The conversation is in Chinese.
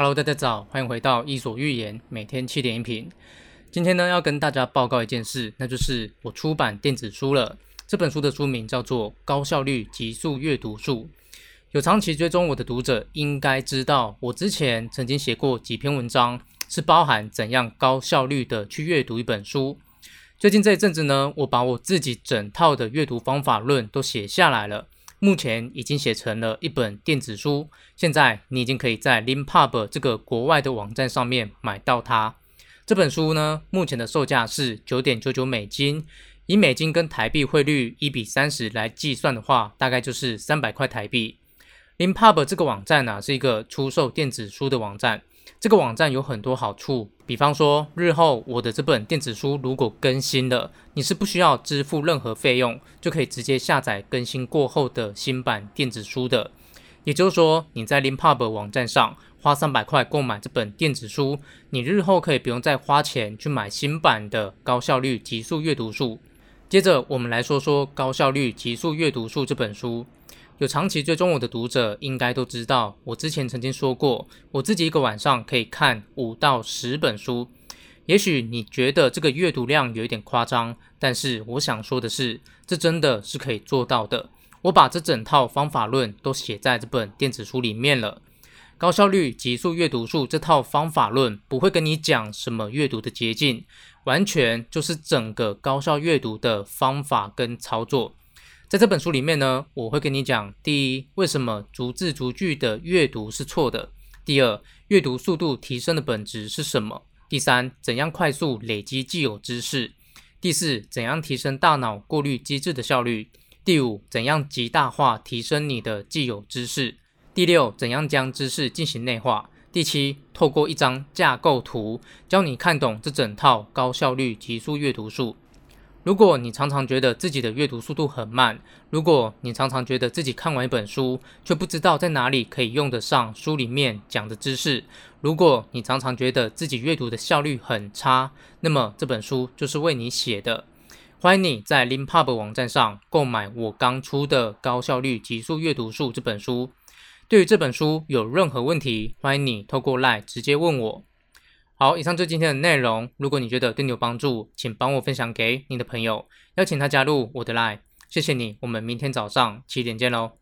Hello，大家早，欢迎回到伊索寓言，每天七点一瓶。今天呢，要跟大家报告一件事，那就是我出版电子书了。这本书的书名叫做《高效率极速阅读术》。有长期追踪我的读者应该知道，我之前曾经写过几篇文章，是包含怎样高效率的去阅读一本书。最近这一阵子呢，我把我自己整套的阅读方法论都写下来了。目前已经写成了一本电子书，现在你已经可以在 Leanpub 这个国外的网站上面买到它。这本书呢，目前的售价是九点九九美金，以美金跟台币汇率一比三十来计算的话，大概就是三百块台币。Leanpub 这个网站呢、是一个出售电子书的网站。这个网站有很多好处，比方说，日后我的这本电子书如果更新了，你是不需要支付任何费用，就可以直接下载更新过后的新版电子书的。也就是说，你在 Leanpub 网站上花三百块购买这本电子书，你日后可以不用再花钱去买新版的高效率极速阅读术。接着，我们来说说《高效率极速阅读术》这本书。有长期追踪我的读者应该都知道，我之前曾经说过，我自己一个晚上可以看五到十本书。也许你觉得这个阅读量有一点夸张，但是我想说的是，这真的是可以做到的。我把这整套方法论都写在这本电子书里面了。高效率极速阅读术这套方法论不会跟你讲什么阅读的捷径，完全就是整个高效阅读的方法跟操作。在这本书里面呢，我会跟你讲：第一，为什么逐字逐句的阅读是错的；第二，阅读速度提升的本质是什么；第三，怎样快速累积既有知识；第四，怎样提升大脑过滤机制的效率；第五，怎样极大化提升你的既有知识；第六，怎样将知识进行内化；第七，透过一张架构图教你看懂这整套高效率极速阅读术。如果你常常觉得自己的阅读速度很慢，如果你常常觉得自己看完一本书却不知道在哪里可以用得上书里面讲的知识，如果你常常觉得自己阅读的效率很差，那么这本书就是为你写的。欢迎你在 Leanpub 网站上购买我刚出的《高效率极速阅读术》这本书。对于这本书有任何问题，欢迎你透过 LINE 直接问我。好，以上就今天的内容。如果你觉得对你有帮助，请帮我分享给你的朋友，邀请他加入我的 Line。谢谢你，我们明天早上七点见喽。